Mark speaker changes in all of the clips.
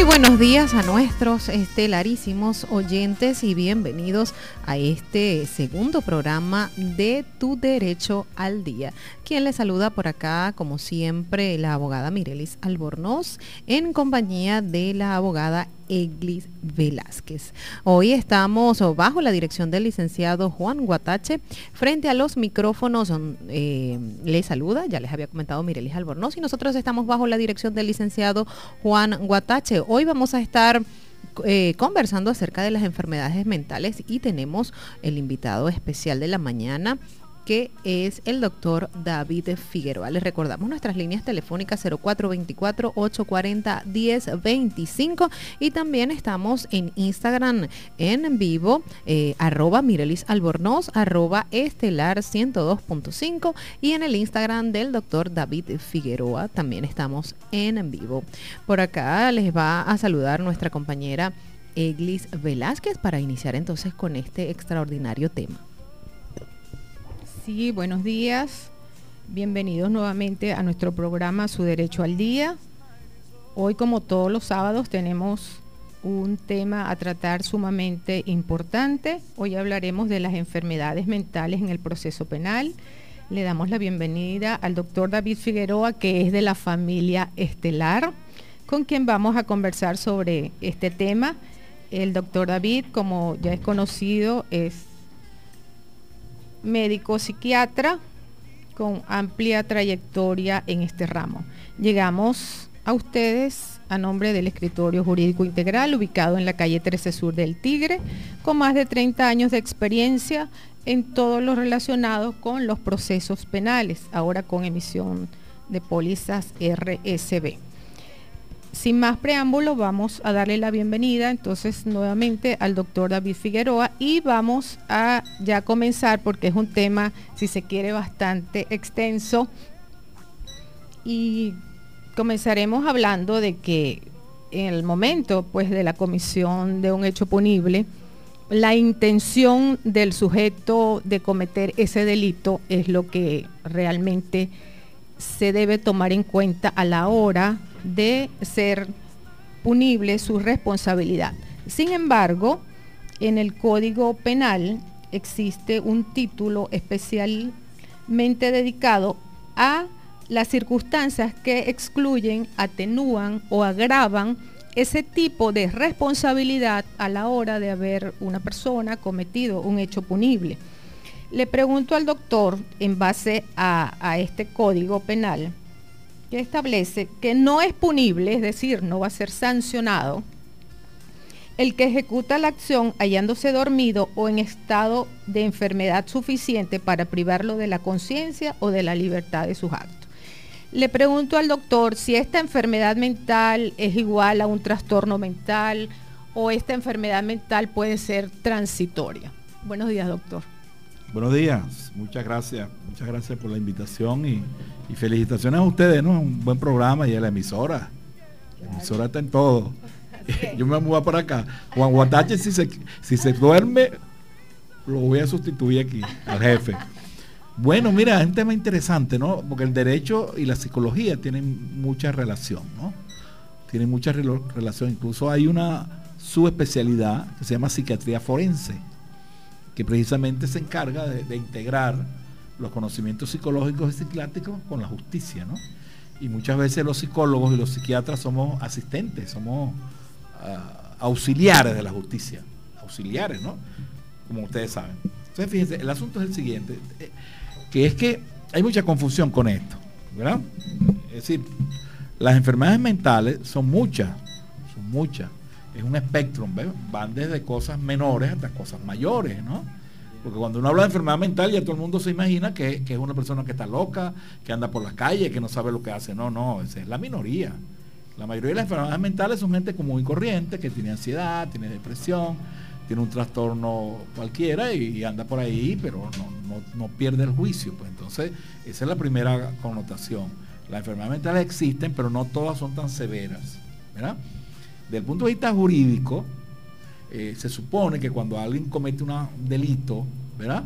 Speaker 1: Muy buenos días a nuestros estelarísimos oyentes y bienvenidos a este segundo programa de Tu Derecho al Día. Quien les saluda por acá, como siempre, la abogada Mirelis Albornoz, en compañía de la abogada Eglis Velázquez. Hoy estamos bajo la dirección del licenciado Juan Guatache. Frente a los micrófonos eh, les saluda, ya les había comentado Mirelis Albornoz, y nosotros estamos bajo la dirección del licenciado Juan Guatache. Hoy vamos a estar eh, conversando acerca de las enfermedades mentales y tenemos el invitado especial de la mañana que es el doctor David Figueroa. Les recordamos nuestras líneas telefónicas 0424-840-1025 y también estamos en Instagram en vivo, eh, arroba Mirelis Albornoz, arroba estelar 102.5 y en el Instagram del doctor David Figueroa también estamos en vivo. Por acá les va a saludar nuestra compañera Eglis Velázquez para iniciar entonces con este extraordinario tema.
Speaker 2: Sí, buenos días. Bienvenidos nuevamente a nuestro programa Su Derecho al Día. Hoy, como todos los sábados, tenemos un tema a tratar sumamente importante. Hoy hablaremos de las enfermedades mentales en el proceso penal. Le damos la bienvenida al doctor David Figueroa, que es de la familia Estelar, con quien vamos a conversar sobre este tema. El doctor David, como ya es conocido, es médico psiquiatra con amplia trayectoria en este ramo. Llegamos a ustedes a nombre del Escritorio Jurídico Integral, ubicado en la calle 13 Sur del Tigre, con más de 30 años de experiencia en todo lo relacionado con los procesos penales, ahora con emisión de pólizas RSB. Sin más preámbulo, vamos a darle la bienvenida entonces nuevamente al doctor David Figueroa y vamos a ya comenzar porque es un tema, si se quiere, bastante extenso. Y comenzaremos hablando de que en el momento pues de la comisión de un hecho punible, la intención del sujeto de cometer ese delito es lo que realmente se debe tomar en cuenta a la hora de ser punible su responsabilidad. Sin embargo, en el Código Penal existe un título especialmente dedicado a las circunstancias que excluyen, atenúan o agravan ese tipo de responsabilidad a la hora de haber una persona cometido un hecho punible. Le pregunto al doctor, en base a, este código penal, que establece que no es punible, es decir, no va a ser sancionado, el que ejecuta la acción hallándose dormido o en estado de enfermedad suficiente para privarlo de la conciencia o de la libertad de sus actos. Le pregunto al doctor si esta enfermedad mental es igual a un trastorno mental o esta enfermedad mental puede ser transitoria. Buenos días, doctor.
Speaker 3: Buenos días, muchas gracias, muchas gracias por la invitación y, felicitaciones a ustedes, ¿no? Un buen programa y a la emisora. La emisora está en todo. Yo me voy a por acá. Juan Guatache, si se, si se duerme, lo voy a sustituir aquí, al jefe. Bueno, mira, es un tema interesante, ¿no? Porque el derecho y la psicología tienen mucha relación, ¿no? Tienen mucha relación. Incluso hay una subespecialidad que se llama psiquiatría forense, que precisamente se encarga de, integrar los conocimientos psicológicos y psiquiátricos con la justicia, ¿no? Y muchas veces los psicólogos y los psiquiatras somos asistentes, somos ah, auxiliares de la justicia, auxiliares, ¿no? Como ustedes saben. Entonces, fíjense, el asunto es el siguiente que es que hay mucha confusión con esto, ¿verdad? Es decir, las enfermedades mentales son muchas, son muchas. Es un espectro, van desde cosas menores hasta cosas mayores, ¿no? Porque cuando uno habla de enfermedad mental ya todo el mundo se imagina que, es una persona que está loca, que anda por las calles, que no sabe lo que hace. No, no, esa es la minoría. La mayoría de las enfermedades mentales son gente común y corriente, que tiene ansiedad, tiene depresión, tiene un trastorno cualquiera y, anda por ahí, pero no, pierde el juicio. Pues entonces, esa es la primera connotación. Las enfermedades mentales existen, pero no todas son tan severas. ¿verdad? Desde el punto de vista jurídico, eh, se supone que cuando alguien comete un delito, ¿verdad?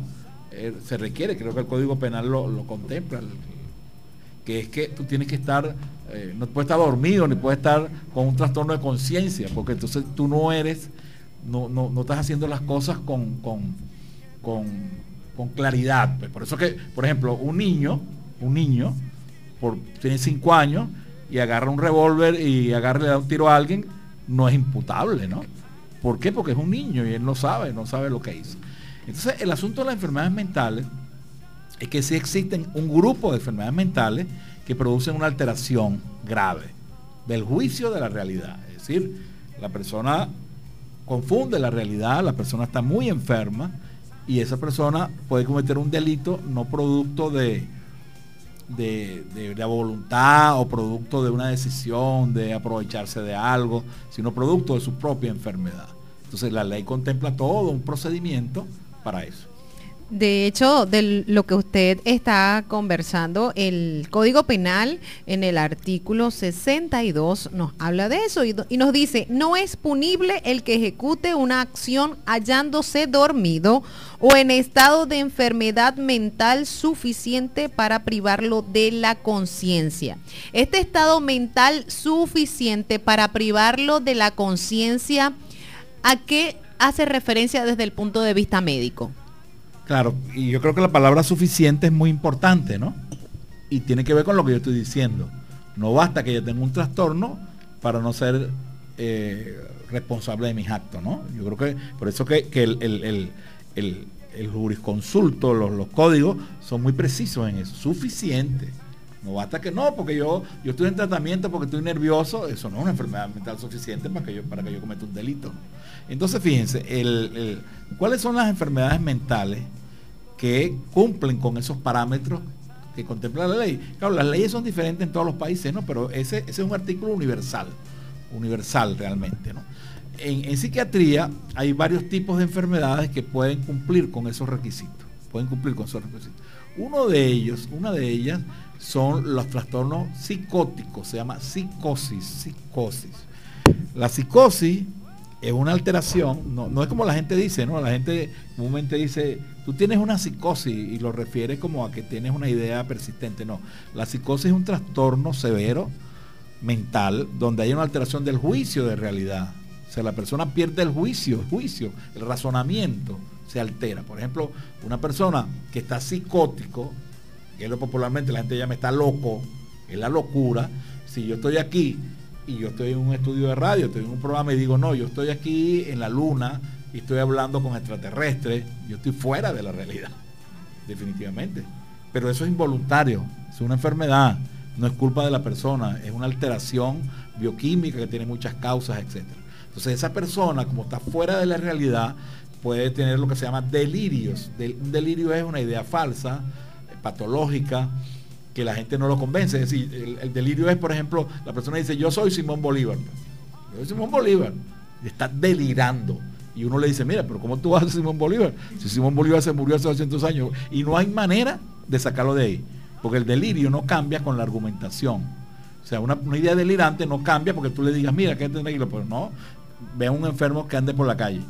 Speaker 3: Eh, se requiere, creo que el Código Penal lo, contempla, que es que tú tienes que estar, eh, no puedes estar dormido, ni puedes estar con un trastorno de conciencia, porque entonces tú no eres no, no, estás haciendo las cosas con, con, claridad. Pues por eso que, por ejemplo, un niño, un niño, por, tiene cinco años y agarra un revólver y agarra le da un tiro a alguien, no es imputable, ¿no? ¿Por qué? Porque es un niño y él no sabe, no sabe lo que hizo. Entonces, el asunto de las enfermedades mentales es que sí existen un grupo de enfermedades mentales que producen una alteración grave del juicio de la realidad. Es decir, la persona confunde la realidad, la persona está muy enferma y esa persona puede cometer un delito no producto de, de, la voluntad o producto de una decisión de aprovecharse de algo, sino producto de su propia enfermedad. Entonces la ley contempla todo un procedimiento para eso.
Speaker 1: De hecho, de lo que usted está conversando, el Código Penal en el artículo 62 nos habla de eso y, nos dice, no es punible el que ejecute una acción hallándose dormido o en estado de enfermedad mental suficiente para privarlo de la conciencia. Este estado mental suficiente para privarlo de la conciencia, ¿a qué hace referencia desde el punto de vista médico?
Speaker 3: Claro, y yo creo que la palabra suficiente es muy importante, ¿no? Y tiene que ver con lo que yo estoy diciendo. No basta que yo tenga un trastorno para no ser eh, responsable de mis actos, ¿no? Yo creo que por eso que, el, jurisconsulto, los, los, códigos son muy precisos en eso. Suficiente. No basta que no, porque yo, yo estoy en tratamiento porque estoy nervioso, eso no es una enfermedad mental suficiente para que yo, para que yo cometa un delito. Entonces, fíjense, el, ¿cuáles son las enfermedades mentales que cumplen con esos parámetros que contempla la ley? Claro, las leyes son diferentes en todos los países, ¿no? Pero ese, ese es un artículo universal, universal realmente, ¿no? En, en, psiquiatría hay varios tipos de enfermedades que pueden cumplir con esos requisitos. Pueden cumplir con esos requisitos. Uno de ellos, una de ellas, son los trastornos psicóticos, se llama psicosis, psicosis. La psicosis es una alteración, no, es como la gente dice, ¿no? La gente comúnmente dice, tú tienes una psicosis y lo refiere como a que tienes una idea persistente. No, la psicosis es un trastorno severo mental donde hay una alteración del juicio de realidad. O sea, la persona pierde el juicio, el juicio, el razonamiento se altera. Por ejemplo, una persona que está psicótico, que es lo popularmente la gente llama está loco, es la locura. Si yo estoy aquí y yo estoy en un estudio de radio, estoy en un programa y digo, no, yo estoy aquí en la luna y estoy hablando con extraterrestres, yo estoy fuera de la realidad, definitivamente. Pero eso es involuntario, es una enfermedad, no es culpa de la persona, es una alteración bioquímica que tiene muchas causas, etc. Entonces esa persona, como está fuera de la realidad, puede tener lo que se llama delirios. Un delirio es una idea falsa, patológica, que la gente no lo convence. Es decir, el, delirio es, por ejemplo, la persona dice, yo soy Simón Bolívar. Yo soy Simón Bolívar. está delirando. Y uno le dice, mira, pero ¿cómo tú vas a Simón Bolívar? Si Simón Bolívar se murió hace 200 años. Y no hay manera de sacarlo de ahí. Porque el delirio no cambia con la argumentación. O sea, una, idea delirante no cambia porque tú le digas, mira, que tranquilo. Pero no, ve a un enfermo que ande por la calle.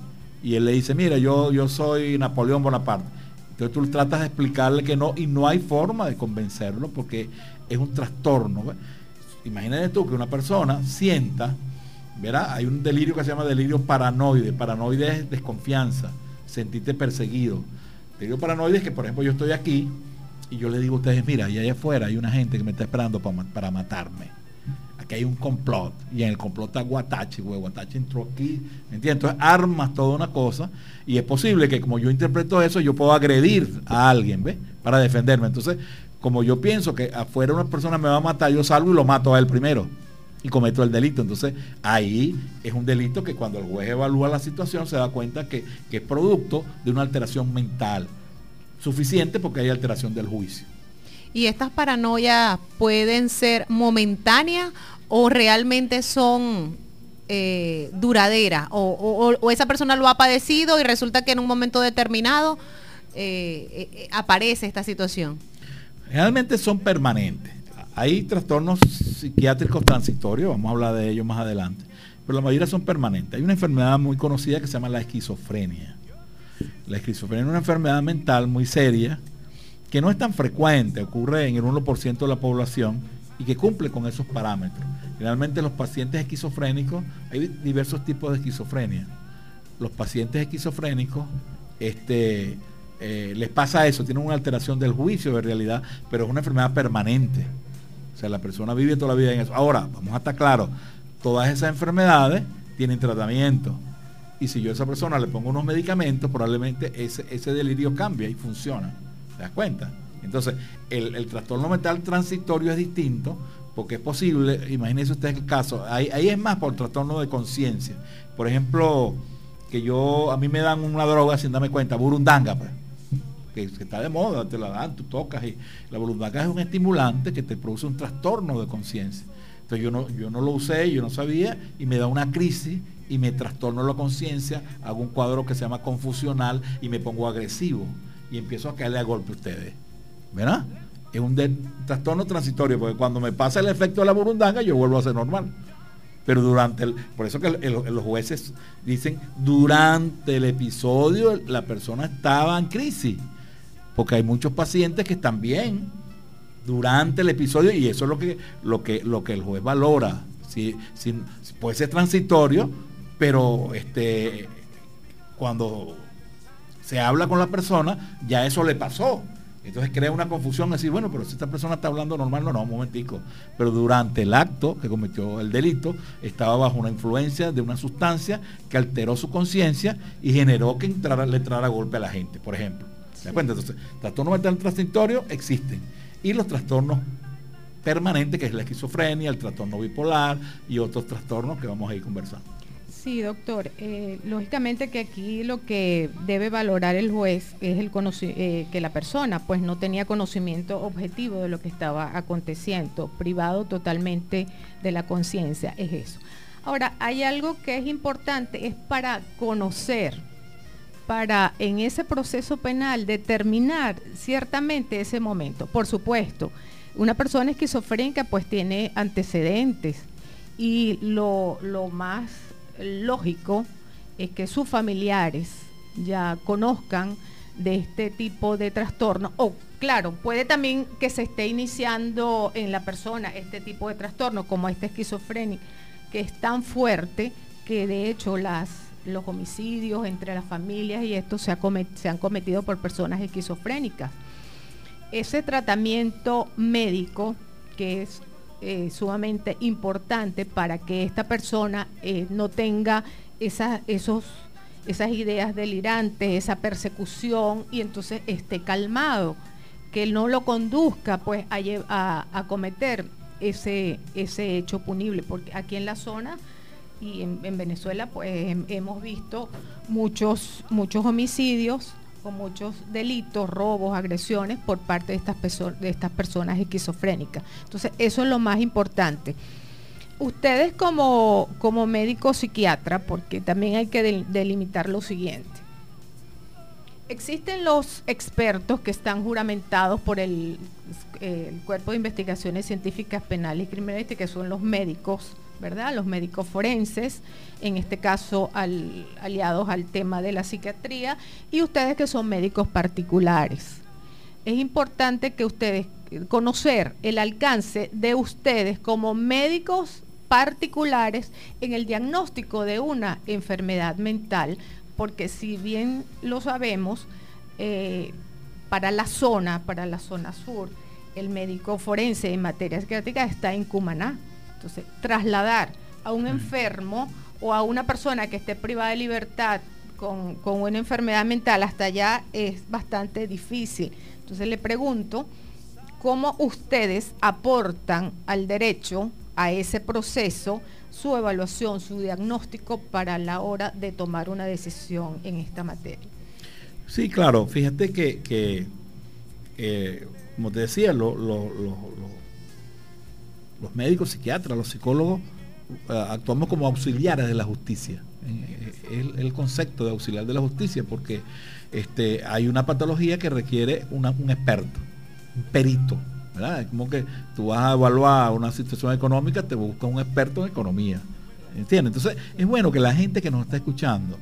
Speaker 3: Y él le dice, mira, yo, yo soy Napoleón Bonaparte entonces tú tratas de explicarle que no y no hay forma de convencerlo porque es un trastorno. Imagínate tú que una persona sienta, ¿verdad? Hay un delirio que se llama delirio paranoide. Paranoide es desconfianza, sentirte perseguido. Delirio paranoide es que, por ejemplo, yo estoy aquí y yo le digo a ustedes, mira, y allá afuera hay una gente que me está esperando para, para matarme que hay un complot y en el complot está Guatachi, güey, Guatachi entró aquí, ¿me entiendes? Entonces armas toda una cosa y es posible que como yo interpreto eso, yo puedo agredir a alguien, ¿ves? Para defenderme. Entonces, como yo pienso que afuera una persona me va a matar, yo salgo y lo mato a él primero y cometo el delito. Entonces, ahí es un delito que cuando el juez evalúa la situación se da cuenta que, que es producto de una alteración mental suficiente porque hay alteración del juicio.
Speaker 1: ¿Y estas paranoias pueden ser momentáneas o realmente son eh, duraderas o, esa persona lo ha padecido y resulta que en un momento determinado eh, eh, aparece esta situación.
Speaker 3: Realmente son permanentes. Hay trastornos psiquiátricos transitorios, vamos a hablar de ellos más adelante, pero la mayoría son permanentes. Hay una enfermedad muy conocida que se llama la esquizofrenia. La esquizofrenia es una enfermedad mental muy seria que no es tan frecuente, ocurre en el 1% de la población y que cumple con esos parámetros. Generalmente los pacientes esquizofrénicos, hay diversos tipos de esquizofrenia. Los pacientes esquizofrénicos este, eh, les pasa eso, tienen una alteración del juicio de realidad, pero es una enfermedad permanente. O sea, la persona vive toda la vida en eso. Ahora, vamos a estar claros, todas esas enfermedades tienen tratamiento. Y si yo a esa persona le pongo unos medicamentos, probablemente ese, ese delirio cambia y funciona. ¿Te das cuenta? Entonces, el, trastorno mental transitorio es distinto porque es posible, imagínense ustedes el caso, ahí, es más por trastorno de conciencia. Por ejemplo, que yo, a mí me dan una droga sin darme cuenta, burundanga, pues, que, está de moda, te la dan, tú tocas y la burundanga es un estimulante que te produce un trastorno de conciencia. Entonces yo no, yo no lo usé, yo no sabía y me da una crisis y me trastorno la conciencia, hago un cuadro que se llama confusional y me pongo agresivo y empiezo a caerle a golpe a ustedes. ¿Verdad? Es un trastorno transitorio, porque cuando me pasa el efecto de la burundanga, yo vuelvo a ser normal. Pero durante el, por eso que los jueces dicen, durante el episodio la persona estaba en crisis, porque hay muchos pacientes que están bien durante el episodio y eso es lo que, lo que, lo que el juez valora. Si, puede ser transitorio, pero este, cuando se habla con la persona, ya eso le pasó. Entonces crea una confusión, decir, bueno, pero si esta persona está hablando normal, no, no, un momentico. Pero durante el acto que cometió el delito, estaba bajo una influencia de una sustancia que alteró su conciencia y generó que entrara, le entrara golpe a la gente, por ejemplo. ¿Se cuenta? Entonces, trastornos mental transitorios existen. Y los trastornos permanente, que es la esquizofrenia, el trastorno bipolar y otros trastornos que vamos a ir conversando.
Speaker 2: Sí, doctor. Eh, lógicamente que aquí lo que debe valorar el juez es el eh, que la persona pues no tenía conocimiento objetivo de lo que estaba aconteciendo, privado totalmente de la conciencia, es eso. Ahora, hay algo que es importante, es para conocer, para en ese proceso penal determinar ciertamente ese momento. Por supuesto, una persona esquizofrénica pues tiene antecedentes y lo, lo más lógico es que sus familiares ya conozcan de este tipo de trastorno o claro, puede también que se esté iniciando en la persona este tipo de trastorno como esta esquizofrenia que es tan fuerte que de hecho las los homicidios entre las familias y esto se, se han cometido por personas esquizofrénicas. Ese tratamiento médico que es eh, sumamente importante para que esta persona eh, no tenga esas, esos, esas ideas delirantes, esa persecución y entonces esté calmado, que no lo conduzca pues a, a, cometer ese, ese hecho punible, porque aquí en la zona y en, en Venezuela pues hemos visto muchos, muchos homicidios con muchos delitos, robos, agresiones por parte de estas, de estas personas esquizofrénicas. Entonces, eso es lo más importante. Ustedes como, como médico psiquiatra, porque también hay que delimitar lo siguiente. Existen los expertos que están juramentados por el, el Cuerpo de Investigaciones Científicas Penales y Criminales, que son los médicos ¿verdad? Los médicos forenses, en este caso aliados al tema de la psiquiatría, y ustedes que son médicos particulares. Es importante que ustedes conocer el alcance de ustedes como médicos particulares en el diagnóstico de una enfermedad mental, porque si bien lo sabemos, eh, para la zona, para la zona sur, el médico forense en materia psiquiátrica está en Cumaná entonces, trasladar a un enfermo o a una persona que esté privada de libertad con, una enfermedad mental hasta allá es bastante difícil. Entonces le pregunto, ¿cómo ustedes aportan al derecho, a ese proceso, su evaluación, su diagnóstico para la hora de tomar una decisión en esta materia?
Speaker 3: Sí, claro, fíjate que, eh, como te decía, lo, los médicos, psiquiatras, los psicólogos, eh, actuamos como auxiliares de la justicia. Eh, el, el, concepto de auxiliar de la justicia, porque este, hay una patología que requiere un experto, un perito. ¿verdad? Es como que tú vas a evaluar una situación económica, te busca un experto en economía. ¿Entiendes? Entonces, es bueno que la gente que nos está escuchando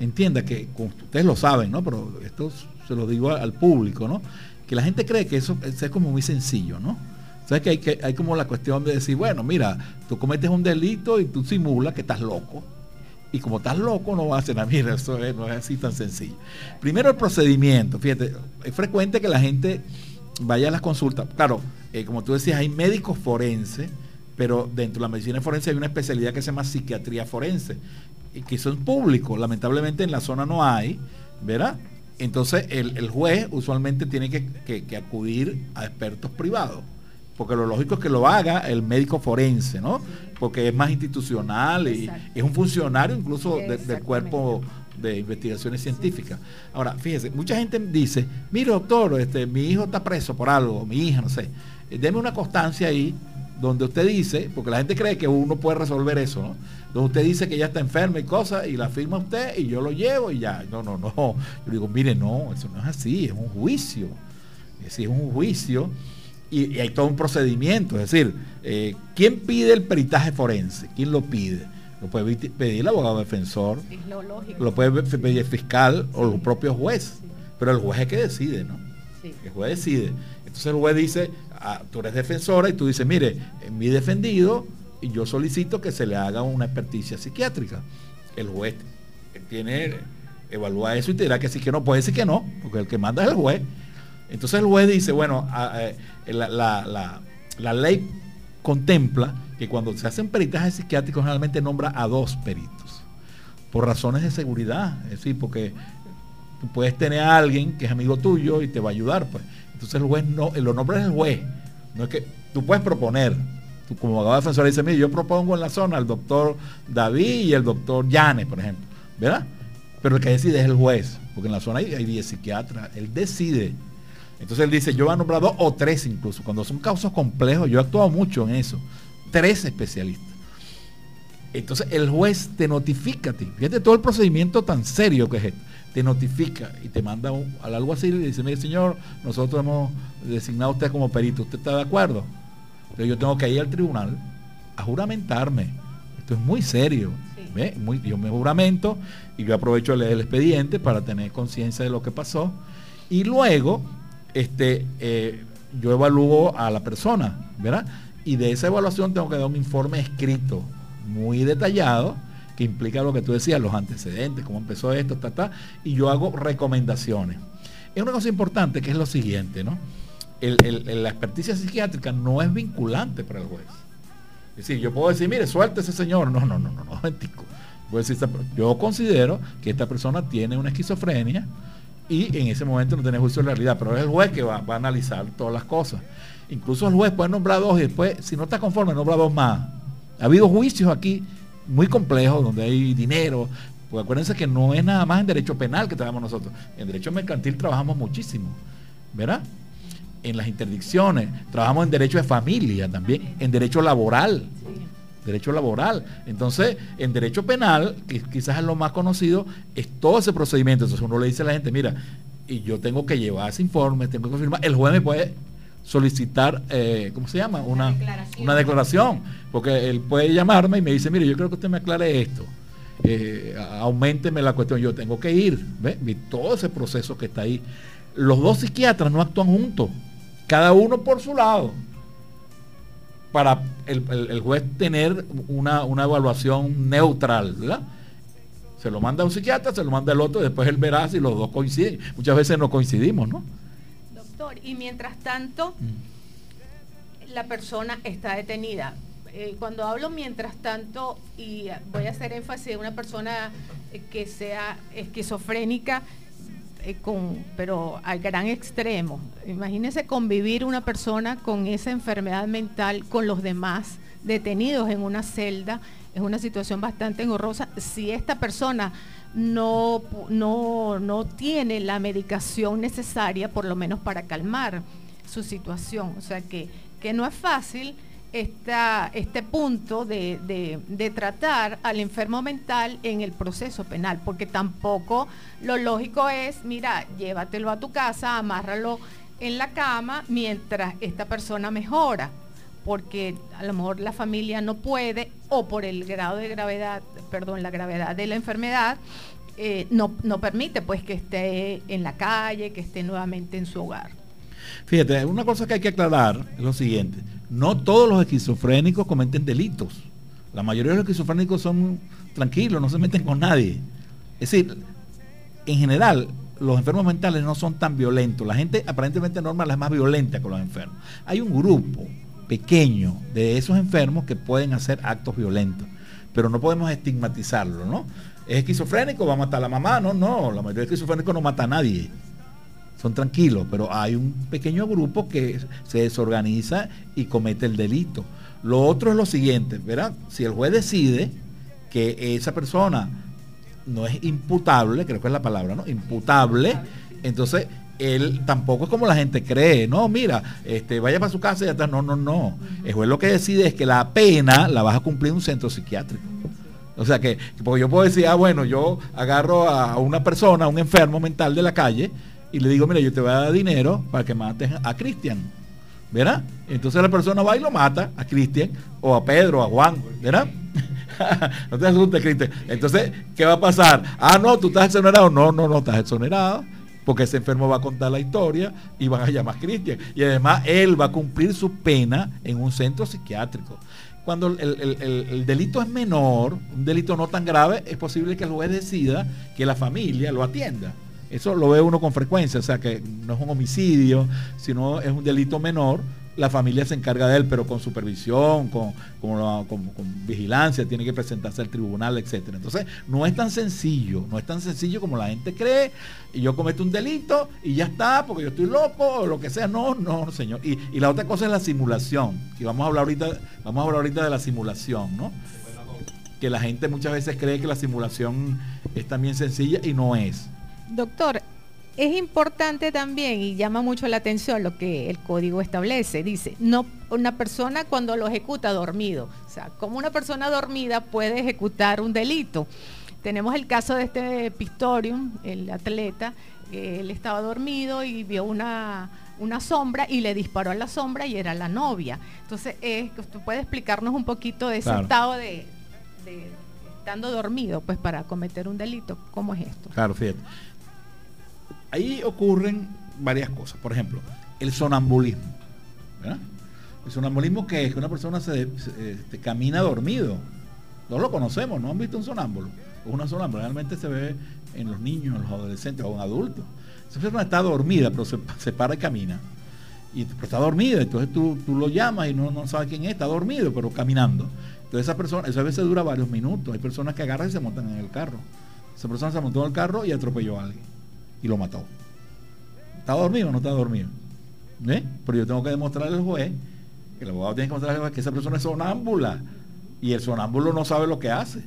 Speaker 3: entienda que, ustedes lo saben, ¿no? Pero esto se lo digo al público, ¿no? Que la gente cree que eso es como muy sencillo, ¿no? ¿Sabes que hay, que hay como la cuestión de decir, bueno, mira, tú cometes un delito y tú simulas que estás loco. Y como estás loco, no vas a hacer nada. Mira, eso no es así tan sencillo. Primero el procedimiento. Fíjate, es frecuente que la gente vaya a las consultas. Claro, eh, como tú decías, hay médicos forenses, pero dentro de la medicina forense hay una especialidad que se llama psiquiatría forense, y que son públicos. Lamentablemente en la zona no hay, ¿verdad? Entonces el, juez usualmente tiene que acudir a expertos privados porque lo lógico es que lo haga el médico forense, ¿no? Porque es más institucional y es un funcionario incluso del cuerpo de investigaciones científicas. Ahora, fíjese, mucha gente dice, mire doctor, este, mi hijo está preso por algo, mi hija, no sé, eh, deme una constancia ahí donde usted dice, porque la gente cree que uno puede resolver eso, ¿no? Donde usted dice que ya está enferma y cosas, y la firma usted y yo lo llevo y ya. No, no, no. Yo digo, mire, no, eso no es así, es un juicio. Es decir, es un juicio y, hay todo un procedimiento. Es decir, eh, ¿quién pide el peritaje forense? ¿Quién lo pide? Lo puede pedir el abogado defensor, lo, puede pedir el fiscal o el propio juez. Pero el juez es que decide, ¿no? El juez decide. Entonces el juez dice, ah, tú eres defensora y tú dices, mire, en mi defendido y yo solicito que se le haga una experticia psiquiátrica. El juez tiene, evalúa eso y te dirá que sí que no, puede decir que no, porque el que manda es el juez. Entonces el juez dice, bueno, la, ley contempla que cuando se hacen peritajes psiquiátricos generalmente nombra a dos peritos, por razones de seguridad, es decir, porque tú puedes tener a alguien que es amigo tuyo y te va a ayudar, pues. Entonces el juez no, lo nombra el juez, no es que tú puedes proponer. Tú como abogado defensor dice, mire, yo propongo en la zona al doctor David y el doctor Yane, por ejemplo. ¿Verdad? Pero el que decide es el juez, porque en la zona hay, hay 10 psiquiatras. Él decide. Entonces él dice, yo nombrar dos o tres incluso. Cuando son casos complejos, yo he actuado mucho en eso. Tres especialistas. Entonces el juez te notifica a ti. Fíjate todo el procedimiento tan serio que es esto. Te notifica y te manda algo así y dice, mire señor, nosotros hemos designado a usted como perito. ¿Usted está de acuerdo? Pero yo tengo que ir al tribunal a juramentarme. Esto es muy serio. ¿ve? Muy, yo me juramento y yo aprovecho el expediente para tener conciencia de lo que pasó. Y luego, este, eh, yo evalúo a la persona, ¿verdad? Y de esa evaluación tengo que dar un informe escrito muy detallado que implica lo que tú decías, los antecedentes, cómo empezó esto, ta, ta, y yo hago recomendaciones. Es una cosa importante que es lo siguiente, ¿no? El- la experticia psiquiátrica no es vinculante para el juez. Es decir, yo puedo decir, mire, suelte ese señor. No, no, no, no, no, yo considero que esta persona tiene una esquizofrenia y en ese momento no tiene juicio de realidad, pero es el juez que va, va a analizar todas las cosas. Incluso el juez puede nombrar dos y después, si no está conforme, nombra dos más. Ha habido juicios aquí muy complejos donde hay dinero. Porque acuérdense que no es nada más en derecho penal que trabajamos nosotros. En derecho mercantil trabajamos muchísimo. ¿Verdad? En las interdicciones, trabajamos en derecho de familia también, en derecho laboral. Derecho laboral. Entonces, en derecho penal, que quizás es lo más conocido, es todo ese procedimiento. Entonces uno le dice a la gente, mira, y yo tengo que llevar ese informe, tengo que firmar. El juez me puede solicitar, eh, ¿cómo se llama? Una,
Speaker 2: declaración.
Speaker 3: una declaración. Porque él puede llamarme y me dice, mire, yo creo que usted me aclare esto. Eh, a- auménteme la cuestión, yo tengo que ir. ¿ve? Y todo ese proceso que está ahí. Los dos psiquiatras no actúan juntos, cada uno por su lado para el, el- el juez tener una, una evaluación neutral, ¿verdad? Se lo manda a un psiquiatra, se lo manda al otro, y después él verá si los dos coinciden. Muchas veces no coincidimos, ¿no?
Speaker 2: Doctor, y mientras tanto, la persona está detenida. Eh, cuando hablo mientras tanto, y voy a hacer énfasis en una persona eh, que sea esquizofrénica, eh, pero al gran extremo. Imagínese convivir una persona con esa enfermedad mental con los demás detenidos en una celda. Es una situación bastante engorrosa. Si esta persona no, no, no tiene la medicación necesaria, por lo menos para calmar su situación. O sea que, que no es fácil esta, este punto de, de- de tratar al enfermo mental en el proceso penal, porque tampoco lo lógico es, mira, llévatelo a tu casa, amárralo en la cama mientras esta persona mejora, porque a lo mejor la familia no puede o por el grado de gravedad, perdón, la gravedad de la enfermedad, eh, no, no permite pues que esté en la calle, que esté nuevamente en su hogar.
Speaker 3: Fíjate, una cosa que hay que aclarar es lo siguiente. No todos los esquizofrénicos cometen delitos. La mayoría de los esquizofrénicos son tranquilos, no se meten con nadie. Es decir, en general, los enfermos mentales no son tan violentos. La gente aparentemente normal es más violenta con los enfermos. Hay un grupo pequeño de esos enfermos que pueden hacer actos violentos, pero no podemos estigmatizarlo, ¿no? Es esquizofrénico, va a matar a la mamá, no, no, la mayoría de esquizofrénicos no mata a nadie son tranquilos, pero hay un pequeño grupo que se desorganiza y comete el delito. Lo otro es lo siguiente, ¿verdad? Si el juez decide que esa persona no es imputable, creo que es la palabra, ¿no? Imputable, entonces él tampoco es como la gente cree, no, mira, este, vaya para su casa y ya está, no, no, no. El juez lo que decide es que la pena la vas a cumplir en un centro psiquiátrico. O sea que, porque yo puedo decir, ah, bueno, yo agarro a una persona, a un enfermo mental de la calle, y le digo, mira, yo te voy a dar dinero para que mates a Cristian. ¿Verdad? Entonces la persona va y lo mata a Cristian, o a Pedro, a Juan, ¿verdad? no te asustes, Cristian. Entonces, ¿qué va a pasar? Ah, no, tú estás exonerado. No, no, no, estás exonerado. Porque ese enfermo va a contar la historia y van a llamar a Cristian. Y además él va a cumplir su pena en un centro psiquiátrico. Cuando el, el- el- el delito es menor, un delito no tan grave, es posible que el juez decida que la familia lo atienda. Eso lo ve uno con frecuencia, o sea que no es un homicidio, sino es un delito menor, la familia se encarga de él, pero con supervisión, con, con, vigilancia, tiene que presentarse al tribunal, etcétera. Entonces, no es tan sencillo, no es tan sencillo como la gente cree, y yo cometo un delito y ya está, porque yo estoy loco, o lo que sea. No, no, señor. Y, y la otra cosa es la simulación, y vamos a hablar ahorita, vamos a hablar ahorita de la simulación, ¿no? Que la gente muchas veces cree que la simulación es también sencilla y no es.
Speaker 2: Doctor, es importante también y llama mucho la atención lo que el código establece. Dice, no una persona cuando lo ejecuta dormido. O sea, como una persona dormida puede ejecutar un delito. Tenemos el caso de este Pistorium, el atleta, él estaba dormido y vio una, una sombra y le disparó a la sombra y era la novia. Entonces, ¿usted puede explicarnos un poquito de ese estado de, de, estando dormido, pues para cometer un delito? ¿Cómo es esto?
Speaker 3: Claro, fíjate ahí ocurren varias cosas. Por ejemplo, el sonambulismo. El sonambulismo que es que una persona se, este, camina dormido. No lo conocemos, no han visto un sonámbulo. Una sonámbula. Realmente se ve en los niños, en los adolescentes o en adultos. Esa persona está dormida, pero se, para y camina. Y está dormida, entonces tú, lo llamas y no, no sabes quién es, está dormido, pero caminando. Entonces esa persona, eso a veces dura varios minutos. Hay personas que agarran y se montan en el carro. Esa persona se montó en el carro y atropelló a alguien y lo mató. ¿Está dormido o no está dormido? ¿Eh? Pero yo tengo que demostrarle al juez, que el abogado tiene que demostrarle al juez que esa persona es sonámbula y el sonámbulo no sabe lo que hace.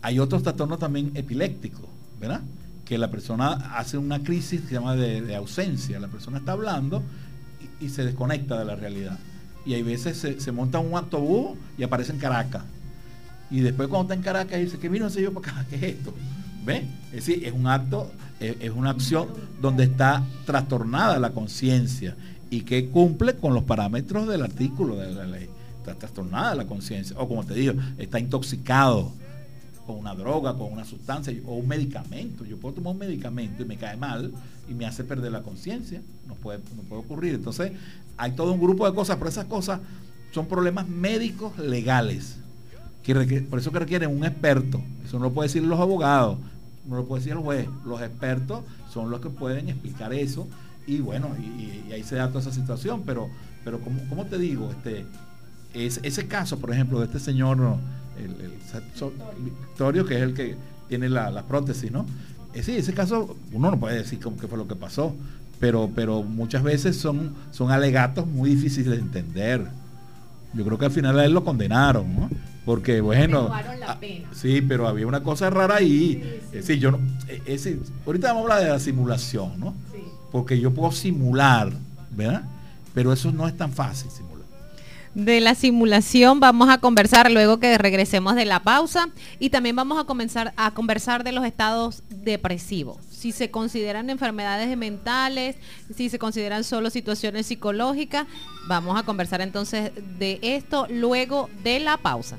Speaker 3: Hay otros trastornos también epilépticos, ¿verdad? Que la persona hace una crisis que se llama de, ausencia. La persona está hablando y, se desconecta de la realidad. Y hay veces se, monta un autobús y aparece en Caracas. Y después cuando está en Caracas dice, ¿qué vino ese yo para acá? ¿Qué es esto? ¿Ve? Es decir, es un acto, es una acción donde está trastornada la conciencia y que cumple con los parámetros del artículo de la ley. Está trastornada la conciencia. O como te digo, está intoxicado con una droga, con una sustancia o un medicamento. Yo puedo tomar un medicamento y me cae mal y me hace perder la conciencia. No puede, no puede ocurrir. Entonces, hay todo un grupo de cosas, pero esas cosas son problemas médicos legales por eso que requieren un experto. Eso no lo puede decir los abogados, no lo puede decir el juez. Los expertos son los que pueden explicar eso y bueno, y, ahí se da toda esa situación. Pero, pero como, te digo, este, es, ese caso, por ejemplo, de este señor, el, Victorio, que es el que tiene la, prótesis, ¿no? Eh, sí, ese caso uno no puede decir qué fue lo que pasó, pero, pero muchas veces son, son alegatos muy difíciles de entender. Yo creo que al final a él lo condenaron, ¿no? Porque bueno,
Speaker 2: la ah,
Speaker 3: sí, pero había una cosa rara ahí. Sí, yo no, e, ahorita vamos a hablar de la simulación, ¿no? Porque yo puedo simular, ¿verdad? Pero eso no es tan fácil simular.
Speaker 1: De la simulación vamos a conversar luego que regresemos de la pausa y también vamos a comenzar a conversar de los estados depresivos. Si se consideran enfermedades mentales, si se consideran solo situaciones psicológicas, vamos a conversar entonces de esto luego de la pausa.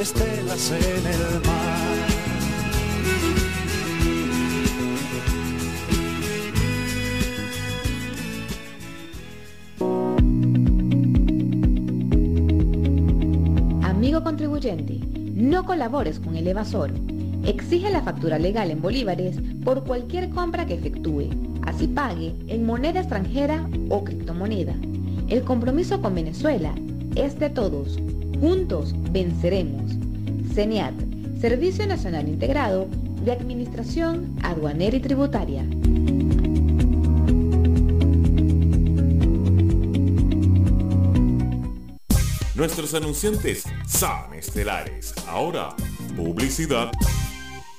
Speaker 4: estelas en.
Speaker 5: Amigo contribuyente, no colabores con el evasor. Exige la factura legal en bolívares por cualquier compra que efectúe, así pague en moneda extranjera o criptomoneda. El compromiso con Venezuela es de todos. Juntos venceremos. CENIAT, Servicio Nacional Integrado de Administración Aduanera y Tributaria.
Speaker 6: Nuestros anunciantes son estelares. Ahora, publicidad.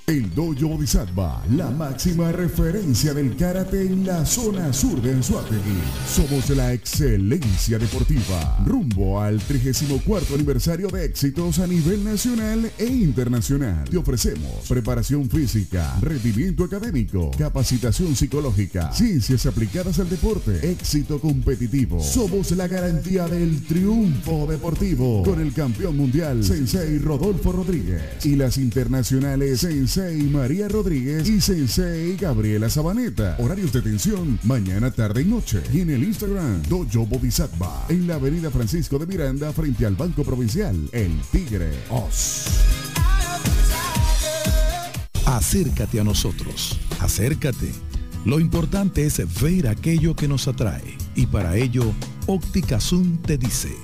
Speaker 7: El Dojo Bodhisattva, la máxima referencia del karate en la zona sur de Anzuategui. Somos la excelencia deportiva. Rumbo al 34 aniversario de éxitos a nivel nacional e internacional. Te ofrecemos preparación física, rendimiento académico, capacitación psicológica, ciencias aplicadas al deporte, éxito competitivo. Somos la garantía del triunfo deportivo con el campeón mundial Sensei Rodolfo Rodríguez y las internacionales Sensei María Rodríguez y Sensei Gabriela Sabaneta. Horarios de atención mañana, tarde y noche. Y en el Instagram Dojo Bodhisattva en la avenida Francisco de Miranda frente al Banco Provincial El Tigre Os.
Speaker 8: Acércate a nosotros, acércate. Lo importante es ver aquello que nos atrae y para ello Óptica Zoom te dice,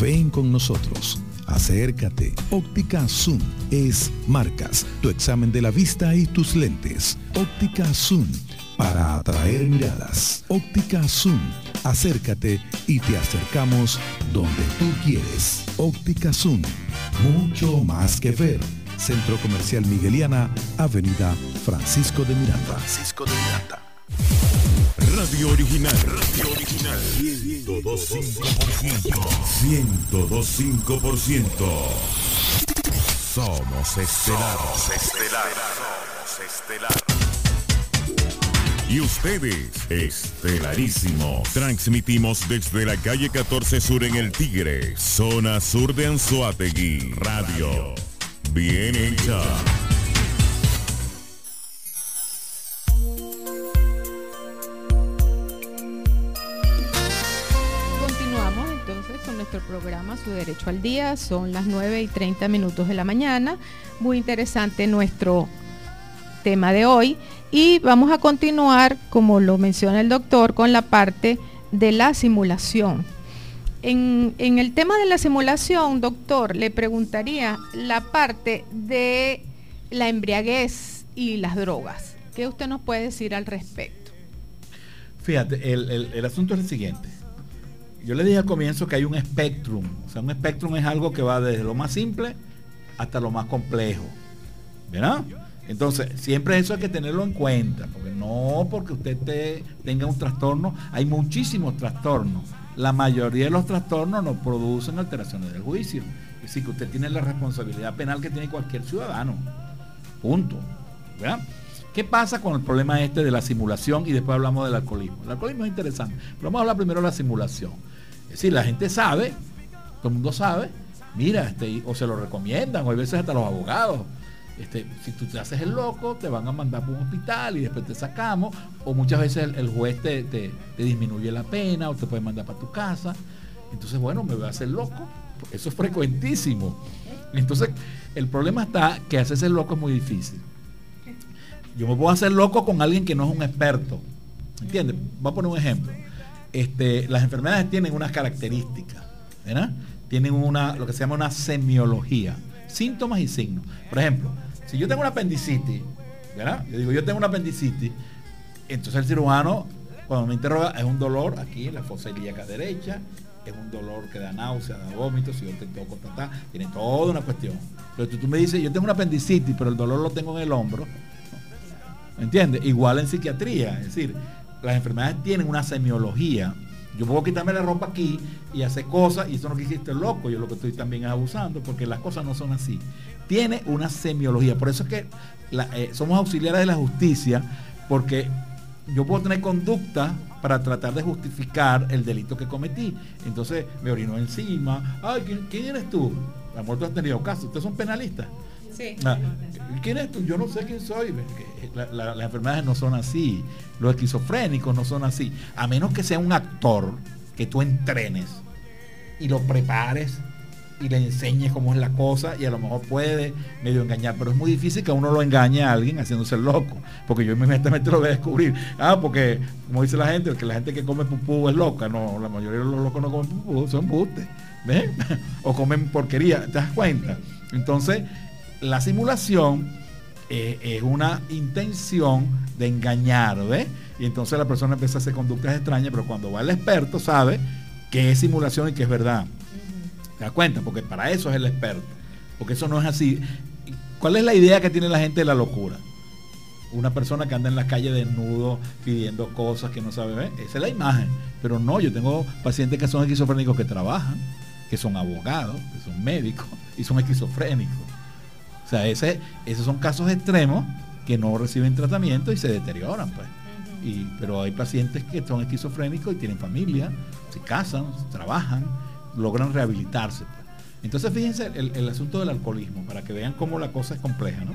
Speaker 8: ven con nosotros. Acércate. Óptica Zoom es marcas, tu examen de la vista y tus lentes. Óptica Zoom para atraer miradas. Óptica Zoom. Acércate y te acercamos donde tú quieres. Óptica Zoom. Mucho más que ver. Centro Comercial Migueliana, Avenida Francisco de Miranda. Francisco de Miranda.
Speaker 6: Radio Original. Radio Original. 102.5%. 102.5%. Somos estelar. Somos estelar. Somos estelar. Y ustedes, estelarísimos. Transmitimos desde la calle 14 Sur en El Tigre, zona sur de Anzuategui. Radio. Bien hecha.
Speaker 2: Su Derecho al Día. Son las 9 y 30 minutos de la mañana. Muy interesante nuestro tema de hoy. Y vamos a continuar, como lo menciona el doctor, con la parte de la simulación. En, el tema de la simulación, doctor, le preguntaría la parte de la embriaguez y las drogas. ¿Qué usted nos puede decir al respecto?
Speaker 3: Fíjate, el asunto es el siguiente. Yo le dije al comienzo que hay un espectrum. O sea, un espectrum es algo que va desde lo más simple hasta lo más complejo. ¿Verdad? Entonces, siempre eso hay que tenerlo en cuenta, porque no porque usted te- tenga un trastorno, hay muchísimos trastornos la mayoría de los trastornos no producen alteraciones del juicio. Es decir, que usted tiene la responsabilidad penal que tiene cualquier ciudadano. Punto. ¿verdad? ¿Qué pasa con el problema este de la simulación y después hablamos del alcoholismo? El alcoholismo es interesante, pero vamos a hablar primero de la simulación. Es decir, la gente sabe, todo el mundo sabe, mira, este, o se lo recomiendan, o hay veces hasta los abogados. Este, si tú te haces el loco, te van a mandar por un hospital y después te sacamos, o muchas veces el, juez te, te- te disminuye la pena o te puede mandar para tu casa. Entonces, bueno, me voy a hacer loco. Eso es frecuentísimo. Entonces, el problema está que hacerse loco es muy difícil. Yo me puedo hacer loco con alguien que no es un experto. ¿Entiendes? Voy a poner un ejemplo. Este, las enfermedades tienen unas características, ¿verdad? Tienen una, lo que se llama una semiología, síntomas y signos. Por ejemplo, si yo tengo una apendicitis, ¿verdad? Yo digo, yo tengo una apendicitis, entonces el cirujano, cuando me interroga, es un dolor aquí en la fosa ilíaca derecha, es un dolor que da náusea, da vómito, si yo te toco, ta, ta, tiene toda una cuestión. Pero tú, tú me dices, yo tengo una apendicitis, pero el dolor lo tengo en el hombro, ¿Me entiendes? Igual en psiquiatría, es decir, las enfermedades tienen una semiología. Yo puedo quitarme la ropa aquí y hacer cosas, y eso no esté loco, yo lo que estoy también es abusando, porque las cosas no son así. Tiene una semiología, por eso es que la- eh, somos auxiliares de la justicia, porque yo puedo tener conducta para tratar de justificar el delito que cometí. Entonces me orinó encima, ay, ¿quién, eres tú? A lo mejor tú has tenido casos, ustedes son penalistas. Ah, ¿Quién es tú? Yo no sé quién soy. Que la- la- las enfermedades no son así. Los esquizofrénicos no son así. A menos que sea un actor que tú entrenes y lo prepares y le enseñes cómo es la cosa y a lo mejor puede medio engañar, pero es muy difícil que uno lo engañe a alguien haciéndose loco, porque yo inmediatamente lo voy a descubrir. Ah, porque como dice la gente, que la gente que come pupú es loca, no, la mayoría de los locos no comen pupú, son bustes, ¿ves? o comen porquería, ¿te das cuenta? Entonces, la simulación eh, es una intención de engañar, ¿ves? Y entonces la persona empieza a hacer conductas extrañas, pero cuando va el experto sabe que es simulación y que es verdad. ¿Te das cuenta? Porque para eso es el experto. Porque eso no es así. ¿Cuál es la idea que tiene la gente de la locura? Una persona que anda en la calle desnudo pidiendo cosas que no sabe ver. Esa es la imagen. Pero no, yo tengo pacientes que son esquizofrénicos que trabajan, que son abogados, que son médicos y son esquizofrénicos. O sea, ese, esos son casos extremos que no reciben tratamiento y se deterioran, pues. Y, pero hay pacientes que son esquizofrénicos y tienen familia, se casan, trabajan, logran rehabilitarse. pues. Entonces, fíjense el, el asunto del alcoholismo, para que vean cómo la cosa es compleja, ¿no?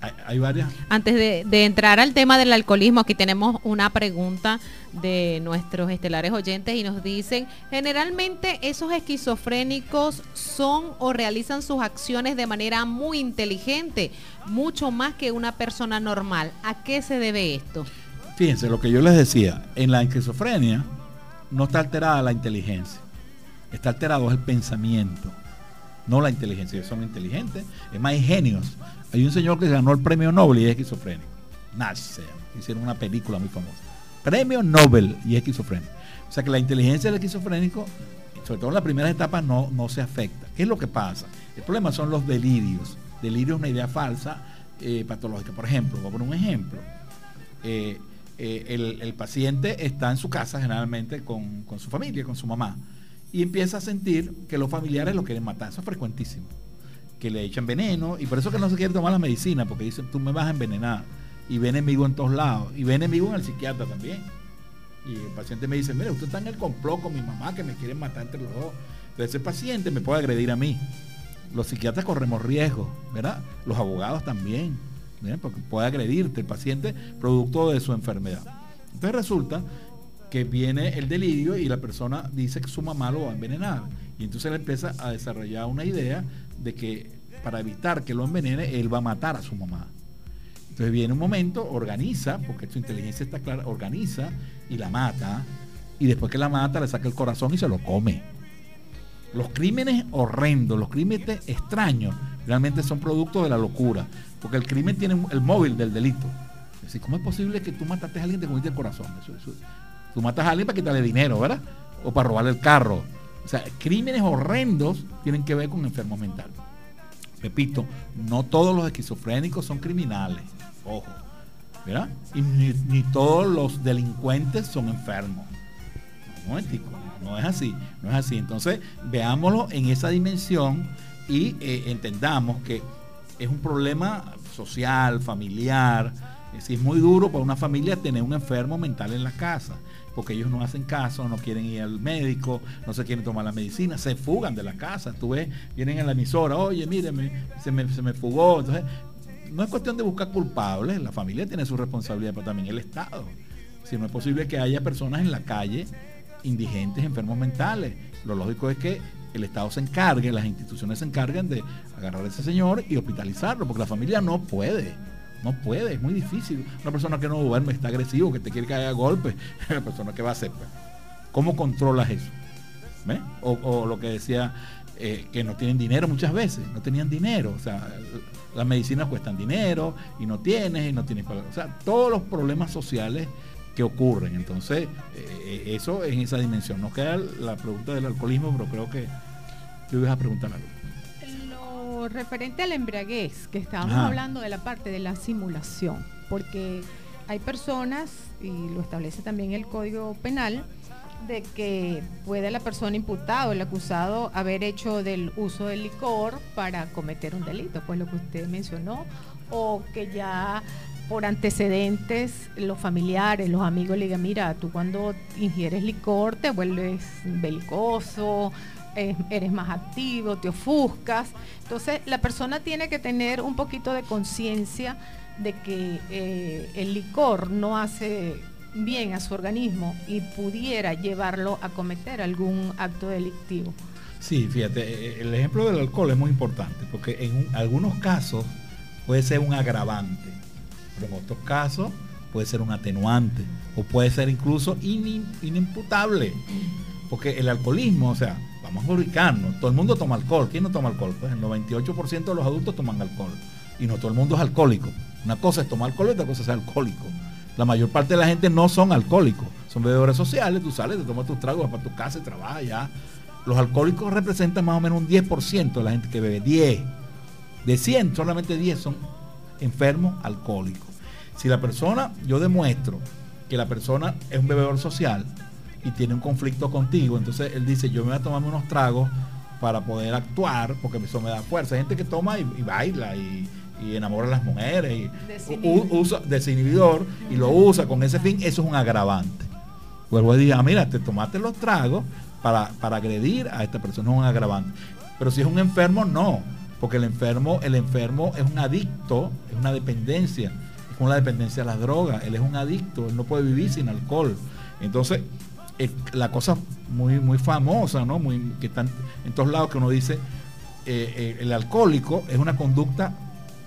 Speaker 3: Hay, hay varias.
Speaker 1: Antes de, de entrar al tema del alcoholismo, aquí tenemos una pregunta de nuestros estelares oyentes y nos dicen, generalmente esos esquizofrénicos son o realizan sus acciones de manera muy inteligente, mucho más que una persona normal. ¿A qué se debe esto?
Speaker 3: Fíjense, lo que yo les decía, en la esquizofrenia no está alterada la inteligencia, está alterado el pensamiento, no la inteligencia. Ellos son inteligentes, es más hay genios. Hay un señor que ganó el premio Nobel y es esquizofrénico. Nash se llama. Hicieron una película muy famosa. Premio Nobel y es esquizofrénico. O sea que la inteligencia del esquizofrénico, sobre todo en las primeras etapas, no, no se afecta. ¿Qué es lo que pasa? El problema son los delirios. Delirio es una idea falsa eh, patológica. Por ejemplo, voy a poner un ejemplo. Eh, eh, el, el paciente está en su casa generalmente con, con su familia, con su mamá, y empieza a sentir que los familiares lo quieren matar. Eso es frecuentísimo. Que le echan veneno, y por eso que no se quiere tomar la medicina, porque dicen, tú me vas a envenenar. Y ve enemigo en todos lados. Y ve enemigo en el psiquiatra también. Y el paciente me dice, mira, usted está en el complot con mi mamá que me quieren matar entre los dos. Entonces ese paciente me puede agredir a mí. Los psiquiatras corremos riesgo, ¿verdad? Los abogados también, ¿verdad? porque puede agredirte el paciente producto de su enfermedad. Entonces resulta que viene el delirio y la persona dice que su mamá lo va a envenenar. Y entonces él empieza a desarrollar una idea de que para evitar que lo envenene, él va a matar a su mamá. Entonces viene un momento, organiza, porque su inteligencia está clara, organiza y la mata. Y después que la mata, le saca el corazón y se lo come. Los crímenes horrendos, los crímenes extraños, realmente son producto de la locura. Porque el crimen tiene el móvil del delito. Es decir, ¿cómo es posible que tú mataste a alguien y te comiste el corazón? Tú matas a alguien para quitarle dinero, ¿verdad? O para robarle el carro. Sea, crímenes horrendos tienen que ver con enfermos mentales. Repito, no todos los esquizofrénicos son criminales. Ojo. ¿Verdad? Y ni, todos los delincuentes son enfermos. momentico, no es así, no es así. Entonces, veámoslo en esa dimensión y eh, entendamos que es un problema social, familiar. Es, es muy duro para una familia tener un enfermo mental en la casa, porque ellos no hacen caso, no quieren ir al médico, no se quieren tomar la medicina, se fugan de la casa. Tú ves, vienen a la emisora, oye, míreme, se me, se me fugó. Entonces, no es cuestión de buscar culpables, la familia tiene su responsabilidad, pero también el Estado. Si no es posible que haya personas en la calle indigentes, enfermos mentales. Lo lógico es que el Estado se encargue, las instituciones se encarguen de agarrar a ese señor y hospitalizarlo, porque la familia no puede. No puede, es muy difícil. Una persona que no duerme, está agresivo, que te quiere caer a golpe, la persona que va a hacer. pues? ¿Cómo controlas eso? ¿Ves? O, o lo que decía, eh, que no tienen dinero muchas veces, no tenían dinero. O sea, las medicinas cuestan dinero y no tienes y no tienes para. O sea, todos los problemas sociales que ocurren. Entonces, eh, eso en esa dimensión. Nos queda la pregunta del alcoholismo, pero creo que tú ibas a preguntar algo.
Speaker 2: Referente a la embriaguez, que estábamos
Speaker 3: Ajá.
Speaker 2: hablando de la parte de la simulación, porque hay personas, y lo establece también el Código Penal, de que puede la persona imputada o el acusado haber hecho del uso del licor para cometer un delito, pues lo que usted mencionó, o que ya por antecedentes los familiares, los amigos le digan, mira, tú cuando ingieres licor te vuelves belicoso, eres más activo, te ofuscas. Entonces la persona tiene que tener un poquito de conciencia de que eh, el licor no hace bien a su organismo y pudiera llevarlo a cometer algún acto delictivo.
Speaker 3: Sí, fíjate, eh, el ejemplo del alcohol es muy importante porque en un- algunos casos puede ser un agravante, pero en otros casos puede ser un atenuante o puede ser incluso inim- inimputable. Porque el alcoholismo, o sea, vamos a ubicarnos, todo el mundo toma alcohol. ¿Quién no toma alcohol? Pues el 98% de los adultos toman alcohol y no todo el mundo es alcohólico. Una cosa es tomar alcohol otra cosa es ser alcohólico. La mayor parte de la gente no son alcohólicos, son bebedores sociales, tú sales, te tomas tus tragos, vas para tu casa y trabajas ya. Los alcohólicos representan más o menos un 10% de la gente que bebe, 10. De 100, solamente 10 son enfermos alcohólicos. Si la persona, yo demuestro que la persona es un bebedor social y tiene un conflicto contigo, entonces él dice, yo me voy a tomarme unos tragos para poder actuar, porque eso me da fuerza. Hay gente que toma y, y baila y, y enamora a las mujeres y usa desinhibidor y lo usa con ese fin, eso es un agravante. Vuelvo a decir, ah, mira, te tomaste los tragos para, para agredir a esta persona, es un agravante. Pero si es un enfermo, no, porque el enfermo, el enfermo es un adicto, es una dependencia, es la dependencia a las drogas, él es un adicto, él no puede vivir sin alcohol. Entonces, la cosa muy, muy famosa, ¿no? Muy, que están en todos lados que uno dice, eh, eh, el alcohólico es una conducta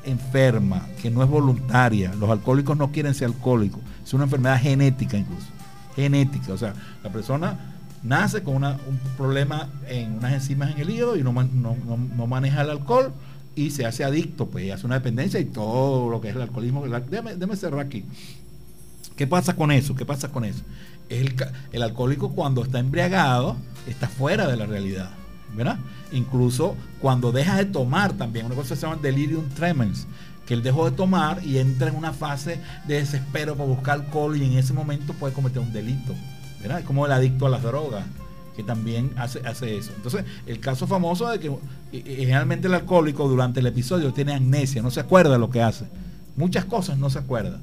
Speaker 3: enferma, que no es voluntaria. Los alcohólicos no quieren ser alcohólicos. Es una enfermedad genética incluso. Genética. O sea, la persona nace con una- un problema en unas enzimas en el hígado y no, no- no- no maneja el alcohol y se hace adicto, pues hace una dependencia y todo lo que es el alcoholismo. Déjame, déjame cerrar aquí. ¿Qué pasa con eso? ¿Qué pasa con eso? El, el alcohólico cuando está embriagado está fuera de la realidad, ¿verdad? Incluso cuando deja de tomar también, una cosa que se llama delirium tremens, que él dejó de tomar y entra en una fase de desespero para buscar alcohol y en ese momento puede cometer un delito, ¿verdad? Es como el adicto a las drogas, que también hace, hace eso. Entonces, el caso famoso de que eh, eh, generalmente el alcohólico durante el episodio tiene amnesia, no se acuerda de lo que hace. Muchas cosas no se acuerda.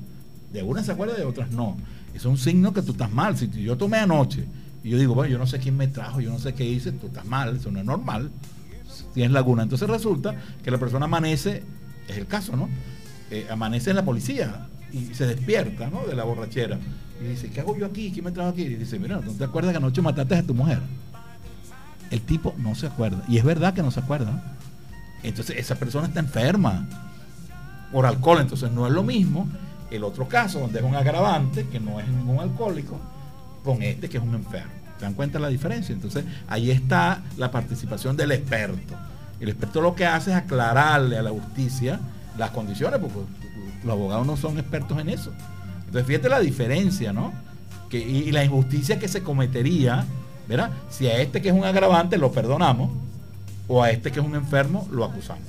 Speaker 3: De unas se acuerda, de otras no. Es un signo que tú estás mal. Si yo tomé anoche y yo digo, bueno, yo no sé quién me trajo, yo no sé qué hice, tú estás mal, eso no es normal. Tienes laguna. Entonces resulta que la persona amanece, es el caso, ¿no? Eh, amanece en la policía y se despierta, ¿no? De la borrachera. Y dice, ¿qué hago yo aquí? ¿Quién me trajo aquí? Y dice, mira, ¿no te acuerdas que anoche mataste a tu mujer? El tipo no se acuerda. Y es verdad que no se acuerda. Entonces esa persona está enferma por alcohol. Entonces no es lo mismo el otro caso donde es un agravante, que no es ningún alcohólico, con este que es un enfermo. ¿Se dan cuenta la diferencia? Entonces ahí está la participación del experto. El experto lo que hace es aclararle a la justicia las condiciones, porque los abogados no son expertos en eso. Entonces fíjate la diferencia, ¿no? Que, y, la injusticia que se cometería, ¿verdad? Si a este que es un agravante lo perdonamos, o a este que es un enfermo lo acusamos.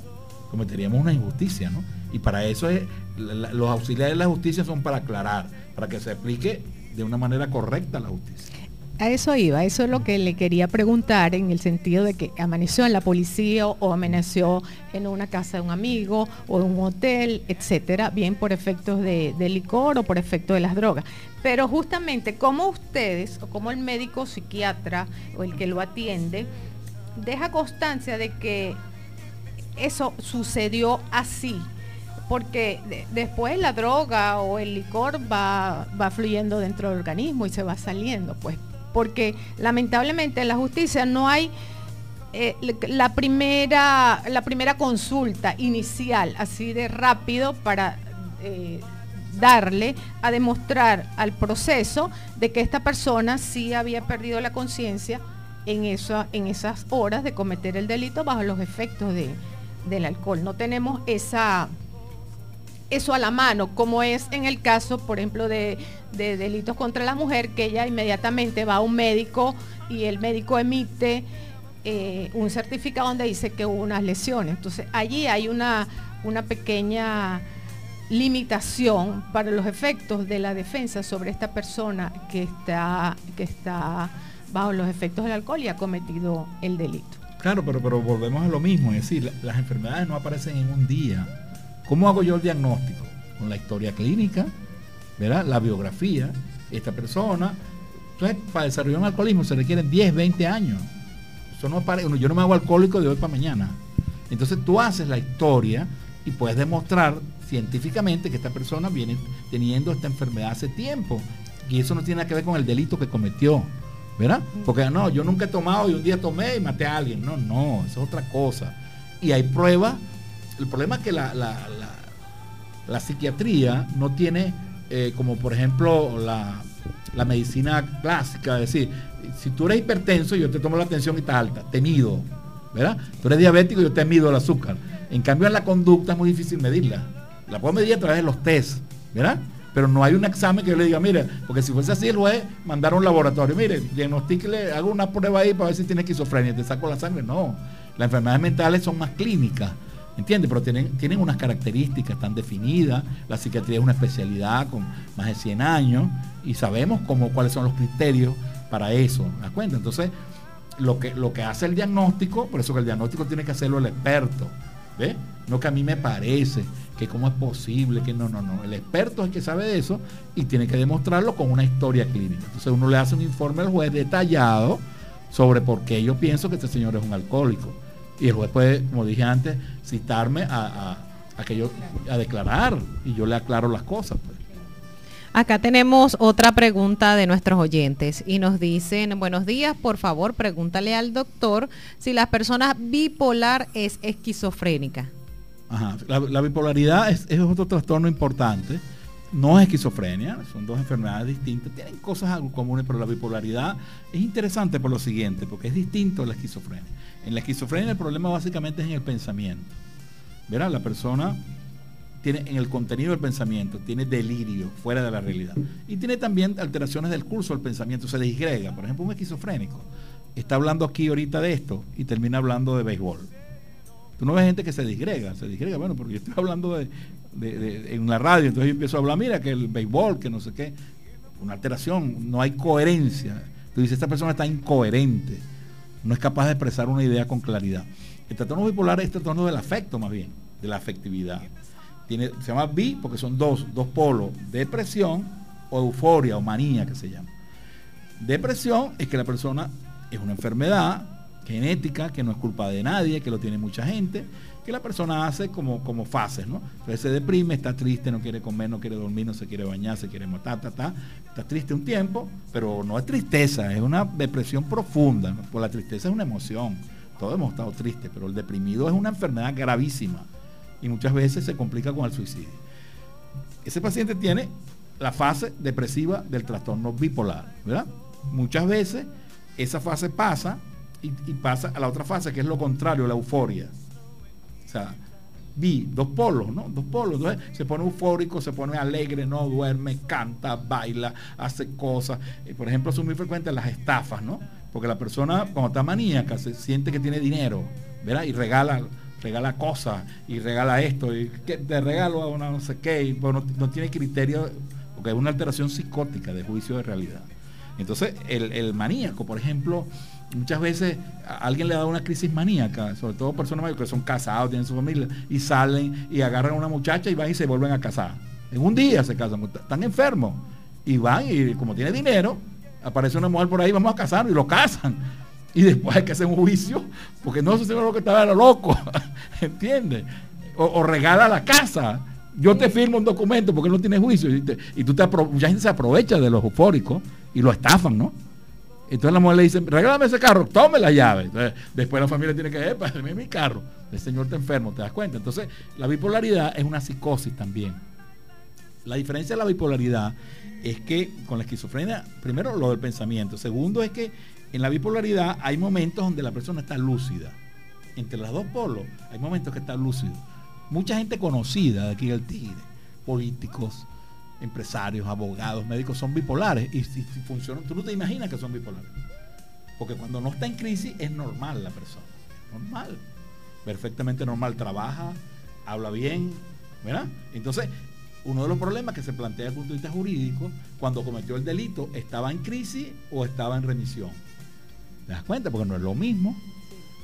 Speaker 3: Cometeríamos una injusticia, ¿no? Y para eso es, los auxiliares de la justicia son para aclarar, para que se aplique de una manera correcta la justicia.
Speaker 2: A eso iba, eso es lo que le quería preguntar en el sentido de que amaneció en la policía o amaneció en una casa de un amigo o en un hotel, etcétera, bien por efectos de, licor o por efectos de las drogas. Pero justamente, como ustedes o como el médico psiquiatra o el que lo atiende, deja constancia de que eso sucedió así, porque después la droga o el licor va, va fluyendo dentro del organismo y se va saliendo, pues porque lamentablemente en la justicia no hay eh, la, primera, la primera consulta inicial así de rápido para eh, darle a demostrar al proceso de que esta persona sí había perdido la conciencia en, en esas horas de cometer el delito bajo los efectos del alcohol. No tenemos esa, eso a la mano, como es en el caso, por ejemplo, de, delitos contra la mujer, que ella inmediatamente va a un médico y el médico emite eh, un certificado donde dice que hubo unas lesiones. Entonces, allí hay una, una pequeña limitación para los efectos de la defensa sobre esta persona que está, que está bajo los efectos del alcohol y ha cometido el delito.
Speaker 3: Claro, pero, pero volvemos a lo mismo, es decir, las enfermedades no aparecen en un día ¿Cómo hago yo el diagnóstico? Con la historia clínica, ¿verdad? La biografía, esta persona. Entonces, para desarrollar un alcoholismo se requieren 10, 20 años. Eso no yo no me hago alcohólico de hoy para mañana. Entonces tú haces la historia y puedes demostrar científicamente que esta persona viene teniendo esta enfermedad hace tiempo. Y eso no tiene nada que ver con el delito que cometió. ¿Verdad? Porque no, yo nunca he tomado y un día tomé y maté a alguien. No, no, eso es otra cosa. Y hay pruebas el problema es que la, la, psiquiatría no tiene, eh, como por ejemplo la, medicina clásica, es decir, si tú eres hipertenso, yo te tomo la atención y estás alta, te mido, ¿verdad? Tú eres diabético, yo te mido el azúcar. En cambio, en la conducta es muy difícil medirla. La puedo medir a través de los test, ¿verdad? Pero no hay un examen que yo le diga, mire, porque si fuese así, el juez mandar a un laboratorio, mire, diagnostíquele, hago una prueba ahí para ver si tiene esquizofrenia, te saco la sangre. No, las enfermedades mentales son más clínicas. ¿Entiendes? Pero tienen, tienen unas características tan definidas. La psiquiatría es una especialidad con más de 100 años y sabemos cómo, cuáles son los criterios para eso. ¿Me das cuenta? Entonces, lo que, lo que hace el diagnóstico, por eso que el diagnóstico tiene que hacerlo el experto. ¿Ves? No que a mí me parece, que cómo es posible, que no, no, no. El experto es el que sabe de eso y tiene que demostrarlo con una historia clínica. Entonces uno le hace un informe al juez detallado sobre por qué yo pienso que este señor es un alcohólico y el juez puede, como dije antes, citarme a, que yo, a declarar y yo le aclaro las cosas. Pues.
Speaker 1: Acá tenemos otra pregunta de nuestros oyentes y nos dicen, buenos días, por favor, pregúntale al doctor si la persona bipolar es esquizofrénica.
Speaker 3: Ajá, la, bipolaridad es, es, otro trastorno importante. No es esquizofrenia, son dos enfermedades distintas, tienen cosas comunes, pero la bipolaridad es interesante por lo siguiente, porque es distinto a la esquizofrenia. En la esquizofrenia el problema básicamente es en el pensamiento. Verá, la persona tiene en el contenido del pensamiento, tiene delirio fuera de la realidad. Y tiene también alteraciones del curso del pensamiento, se disgrega. Por ejemplo, un esquizofrénico está hablando aquí ahorita de esto y termina hablando de béisbol. Tú no ves gente que se disgrega, se disgrega, bueno, porque yo estoy hablando de, en la radio, entonces yo empiezo a hablar, mira, que el béisbol, que no sé qué, una alteración, no hay coherencia. Tú dices, esta persona está incoherente no es capaz de expresar una idea con claridad. El trastorno bipolar es el trastorno del afecto más bien, de la afectividad. Tiene, se llama bi porque son dos, dos polos, depresión o euforia o manía que se llama. Depresión es que la persona es una enfermedad genética que no es culpa de nadie, que lo tiene mucha gente, que la persona hace como, como fases, ¿no? Entonces se deprime, está triste, no quiere comer, no quiere dormir, no se quiere bañar, se quiere matar, ta, está triste un tiempo, pero no es tristeza, es una depresión profunda, ¿no? Pues la tristeza es una emoción, todos hemos estado tristes, pero el deprimido es una enfermedad gravísima y muchas veces se complica con el suicidio. Ese paciente tiene la fase depresiva del trastorno bipolar, ¿verdad? Muchas veces esa fase pasa y pasa a la otra fase, que es lo contrario, la euforia o sea, vi dos polos, ¿no? Dos polos. Entonces se pone eufórico, se pone alegre, no duerme, canta, baila, hace cosas. Eh, por ejemplo, son muy frecuentes las estafas, ¿no? Porque la persona, cuando está maníaca, se siente que tiene dinero, ¿verdad? Y regala, regala cosas, y regala esto, y te regalo a una no sé qué, y no, tiene criterio, porque es una alteración psicótica de juicio de realidad. Entonces, el, el maníaco, por ejemplo, muchas veces alguien le da una crisis maníaca, sobre todo personas mayores que son casados, tienen su familia, y salen y agarran a una muchacha y van y se vuelven a casar. En un día se casan, están enfermos. Y van y como tiene dinero, aparece una mujer por ahí, vamos a casar y lo casan. Y después hay que hacer un juicio, porque no se lo que estaba loco, ¿entiendes? O, regala la casa. Yo te firmo un documento porque no tiene juicio. Y, tú te mucha gente se aprovecha de los eufóricos y lo estafan, ¿no? Entonces la mujer le dice, regálame ese carro, tome la llave. después la familia tiene que, eh, mi carro. El señor está enfermo, ¿te das cuenta? Entonces, la bipolaridad es una psicosis también. La diferencia de la bipolaridad es que con la esquizofrenia, primero lo del pensamiento. Segundo es que en la bipolaridad hay momentos donde la persona está lúcida. Entre los dos polos hay momentos que está lúcido. Mucha gente conocida de aquí del Tigre, políticos, empresarios, abogados, médicos, son bipolares y si, funcionan, tú no te imaginas que son bipolares. Porque cuando no está en crisis es normal la persona. Normal. Perfectamente normal. Trabaja, habla bien, ¿verdad? Entonces, uno de los problemas que se plantea desde el punto de vista jurídico, cuando cometió el delito, ¿estaba en crisis o estaba en remisión? ¿Te das cuenta? Porque no es lo mismo.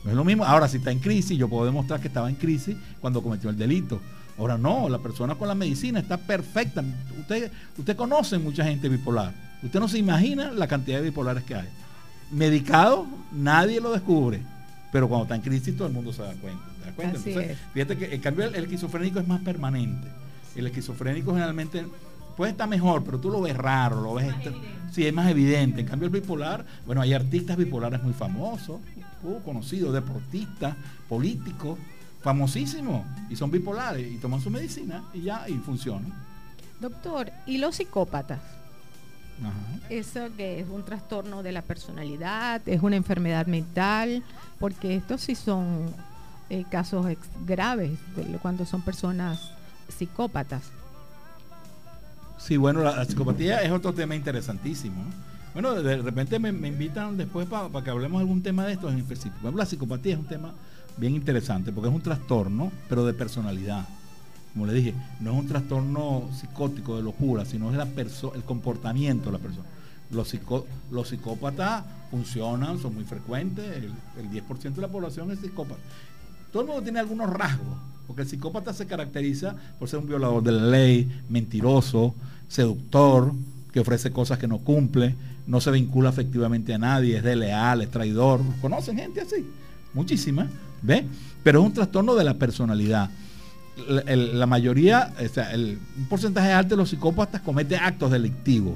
Speaker 3: No es lo mismo. Ahora, si está en crisis, yo puedo demostrar que estaba en crisis cuando cometió el delito. Ahora no, la persona con la medicina está perfecta. Usted, usted conoce mucha gente bipolar. Usted no se imagina la cantidad de bipolares que hay. Medicado, nadie lo descubre. Pero cuando está en crisis, todo el mundo se da cuenta. Entonces, fíjate que en cambio el, esquizofrénico es más permanente. El esquizofrénico generalmente puede estar mejor, pero tú lo ves raro, lo ves. Este, sí, es más evidente. En cambio, el bipolar, bueno, hay artistas bipolares muy famosos, uh, conocidos, deportistas, políticos famosísimos y son bipolares y toman su medicina y ya y funcionan.
Speaker 2: Doctor, ¿y los psicópatas? Eso que es un trastorno de la personalidad, es una enfermedad mental, porque estos sí son eh, casos graves cuando son personas psicópatas.
Speaker 3: Sí, bueno, la, psicopatía es otro tema interesantísimo. Bueno, de repente me, invitan después para que hablemos de algún tema de estos en específico. La psicopatía es un tema bien interesante porque es un trastorno, pero de personalidad. Como le dije, no es un trastorno psicótico de locura, sino es el comportamiento de la persona. Los, los psicópatas funcionan, son muy frecuentes, el, 10% de la población es psicópata. Todo el mundo tiene algunos rasgos, porque el psicópata se caracteriza por ser un violador de la ley, mentiroso, seductor, que ofrece cosas que no cumple, no se vincula afectivamente a nadie, es desleal, es traidor. ¿Conocen gente así? Muchísima. ¿Ve? Pero es un trastorno de la personalidad. La, mayoría, o sea, el, un porcentaje alto de los psicópatas cometen actos delictivos.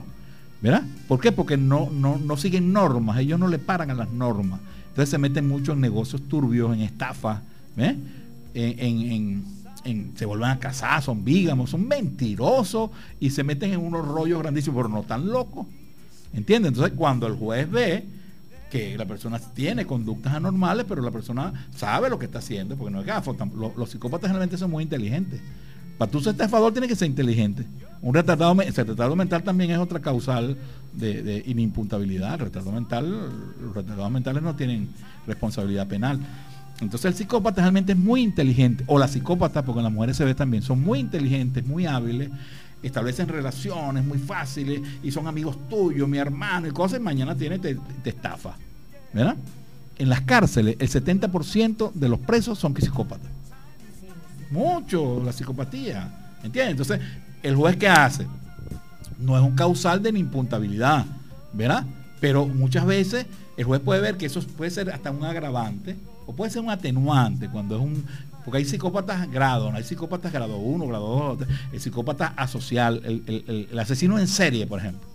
Speaker 3: ¿Verdad? ¿Por qué? Porque no, no, siguen normas, ellos no le paran a las normas. Entonces se meten mucho en negocios turbios, en estafas, ¿ve? En, se vuelven a casar, son vígamos, son mentirosos y se meten en unos rollos grandísimos, pero no tan locos. ¿Entiendes? Entonces cuando el juez ve que la persona tiene conductas anormales, pero la persona sabe lo que está haciendo, porque no es gafo. Los, psicópatas generalmente son muy inteligentes. Para tú ser estafador tiene que ser inteligente. Un retardado, retardado mental también es otra causal de, de inimputabilidad. El mental, los retardados mentales no tienen responsabilidad penal. Entonces el psicópata realmente es muy inteligente, o la psicópata, porque las mujeres se ve también, son muy inteligentes, muy hábiles, establecen relaciones muy fáciles y son amigos tuyos, mi hermano y cosas, mañana tiene, te, estafa. ¿Verdad? En las cárceles, el 70% de los presos son psicópatas. Mucho la psicopatía. ¿Entiendes? Entonces, el juez que hace no es un causal de impuntabilidad, ¿verdad? Pero muchas veces el juez puede ver que eso puede ser hasta un agravante o puede ser un atenuante cuando es un porque hay psicópatas grado, no hay psicópatas grado 1, grado 2, el psicópata asocial, el, asesino en serie, por ejemplo.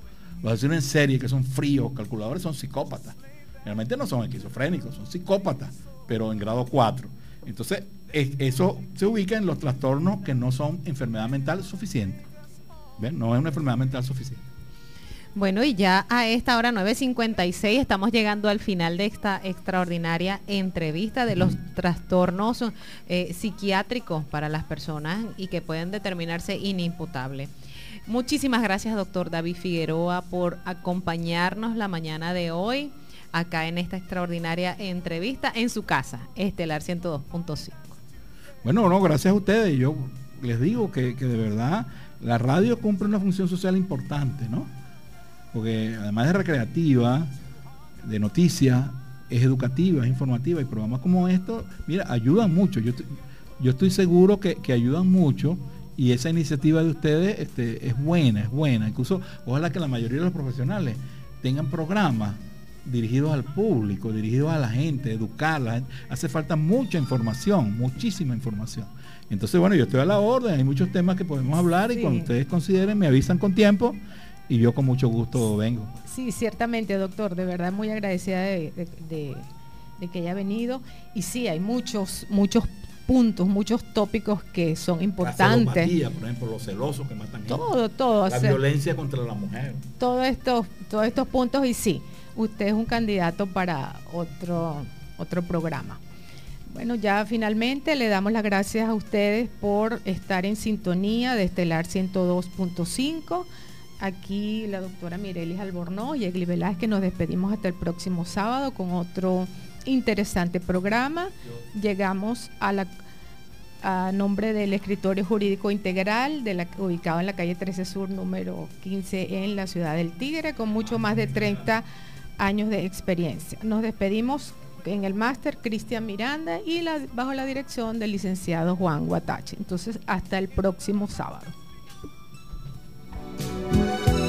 Speaker 3: Los asesinos en serie que son fríos, calculadores, son psicópatas. Realmente no son esquizofrénicos, son psicópatas, pero en grado 4. Entonces, eso se ubica en los trastornos que no son enfermedad mental suficiente. No es una enfermedad mental suficiente.
Speaker 1: Bueno, y ya a esta hora 9.56 estamos llegando al final de esta extraordinaria entrevista de los trastornos eh, psiquiátricos para las personas y que pueden determinarse inimputables. Muchísimas gracias, doctor David Figueroa, por acompañarnos la mañana de hoy acá en esta extraordinaria entrevista en su casa, Estelar 102.5.
Speaker 3: Bueno, no, gracias a ustedes. Yo les digo que, que de verdad la radio cumple una función social importante, ¿no? Porque además de recreativa, de noticias, es educativa, es informativa y programas como estos, mira, ayudan mucho. Yo, yo estoy seguro que, ayudan mucho y esa iniciativa de ustedes este, es buena, es buena. Incluso ojalá que la mayoría de los profesionales tengan programas dirigidos al público, dirigidos a la gente, educarla. Hace falta mucha información, muchísima información. Entonces, bueno, yo estoy a la orden, hay muchos temas que podemos hablar y cuando ustedes consideren me avisan con tiempo y yo con mucho gusto vengo.
Speaker 2: Sí, ciertamente, doctor, de verdad muy agradecida de, que haya venido. Y sí, hay muchos, muchos puntos, muchos tópicos que son importantes.
Speaker 3: La por ejemplo, los celosos que matan
Speaker 2: Todo, todo.
Speaker 3: La violencia contra la mujer.
Speaker 2: Todos estos, todos estos puntos y sí, usted es un candidato para otro, otro programa. Bueno, ya finalmente le damos las gracias a ustedes por estar en sintonía de Estelar 102.5. Aquí la doctora Mirelis Albornoz y Egli Velázquez nos despedimos hasta el próximo sábado con otro interesante programa. Llegamos a la nombre del escritorio jurídico integral de la, ubicado en la calle 13 Sur número 15 en la ciudad del Tigre con mucho más de 30 años de experiencia. Nos despedimos en el máster Cristian Miranda y bajo la dirección del licenciado Juan Guatache. Entonces, hasta el próximo sábado. Música